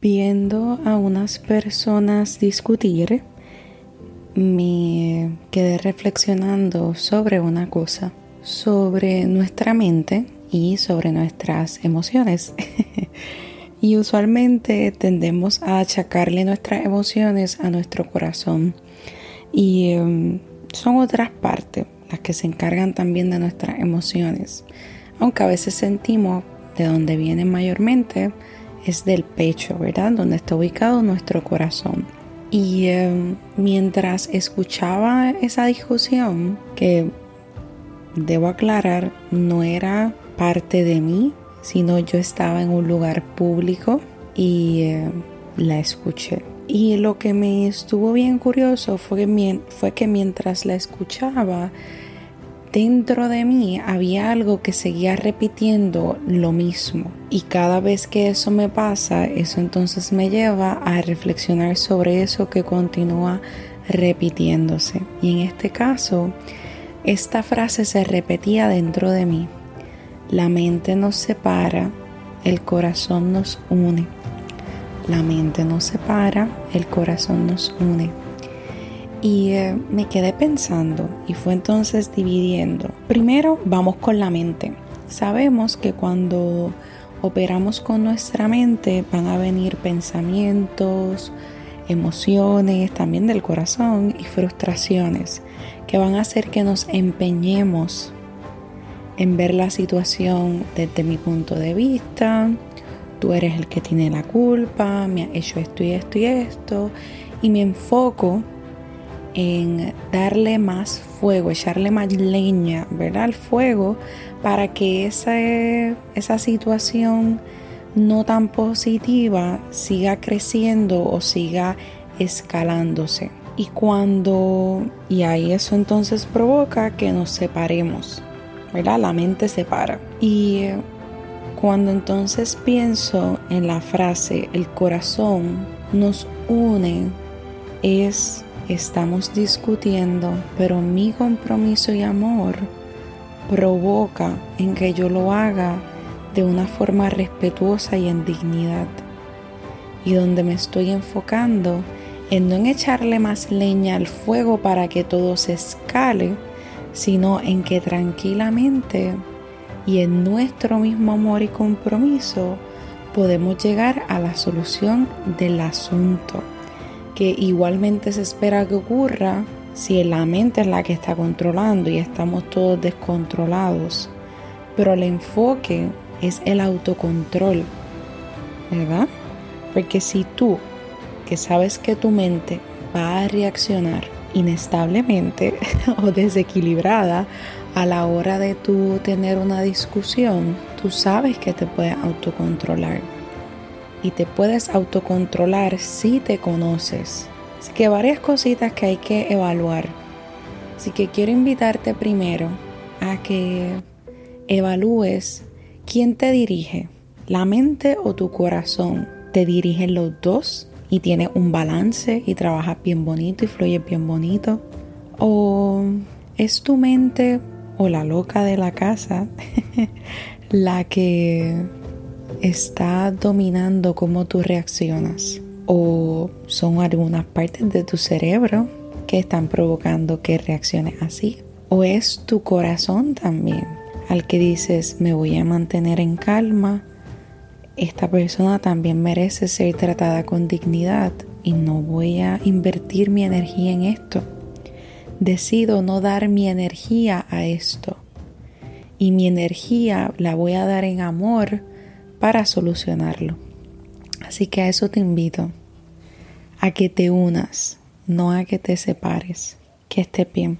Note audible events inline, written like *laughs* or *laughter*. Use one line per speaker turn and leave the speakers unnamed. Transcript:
Viendo a unas personas discutir, me quedé reflexionando sobre una cosa, sobre nuestra mente y sobre nuestras emociones. *laughs* y usualmente tendemos a achacarle nuestras emociones a nuestro corazón. Y em, son otras partes las que se encargan también de nuestras emociones. Aunque a veces sentimos de dónde vienen mayormente, es del pecho, ¿verdad? Donde está ubicado nuestro corazón. Y em, mientras escuchaba esa discusión, que debo aclarar, no era parte de mí, sino yo estaba en un lugar público y em, la escuché. Y lo que me estuvo bien curioso fue fue que mientras la escuchaba, dentro de mí había algo que seguía repitiendo lo mismo. Y cada vez que eso me pasa, eso entonces me lleva a reflexionar sobre eso que continúa repitiéndose. Y en este caso, esta frase se repetía dentro de mí. La mente nos separa, el corazón nos une. La mente nos separa, el corazón nos une. Y eh, me quedé pensando y fue entonces dividiendo. Primero vamos con la mente. Sabemos que cuando operamos con nuestra mente van a venir pensamientos, emociones, también del corazón y frustraciones que van a hacer que nos empeñemos en ver la situación desde mi punto de vista. Tú eres el que tiene la culpa, me ha hecho esto y esto y esto. Y me enfoco en darle más fuego, echarle más leña, ¿verdad? Al fuego para que esa, situación no tan positiva siga creciendo o siga escalándose. Y cuando, y ahí eso entonces provoca que nos separemos, ¿verdad? La mente se para. Y cuando entonces pienso en la frase, el corazón nos une, es estamos discutiendo, pero mi compromiso y amor provoca en que yo lo haga de una forma respetuosa y en dignidad. Y donde me estoy enfocando en no en echarle más leña al fuego para que todo se escale, sino en que tranquilamente y en nuestro mismo amor y compromiso podemos llegar a la solución del asunto que igualmente se espera que ocurra si la mente es la que está controlando y estamos todos descontrolados. Pero el enfoque es el autocontrol, ¿verdad? Porque si tú, que sabes que tu mente va a reaccionar inestablemente *laughs* o desequilibrada a la hora de tú tener una discusión, tú sabes que te puedes autocontrolar y te puedes autocontrolar si te conoces. Así que varias cositas que hay que evaluar. Así que quiero invitarte primero a que evalúes quién te dirige, la mente o tu corazón. ¿Te dirigen los dos y tienes un balance y trabajas bien bonito y fluyes bien bonito? ¿O es tu mente o la loca de la casa *laughs* la que está dominando cómo tú reaccionas o son algunas partes de tu cerebro que están provocando que reacciones así o es tu corazón también al que dices me voy a mantener en calma. Esta persona también merece ser tratada con dignidad y no voy a invertir mi energía en esto. Decido no dar mi energía a esto. Y mi energía la voy a dar en amor para solucionarlo. Así que a eso te invito, a que te unas, no a que te separes. Que esté bien.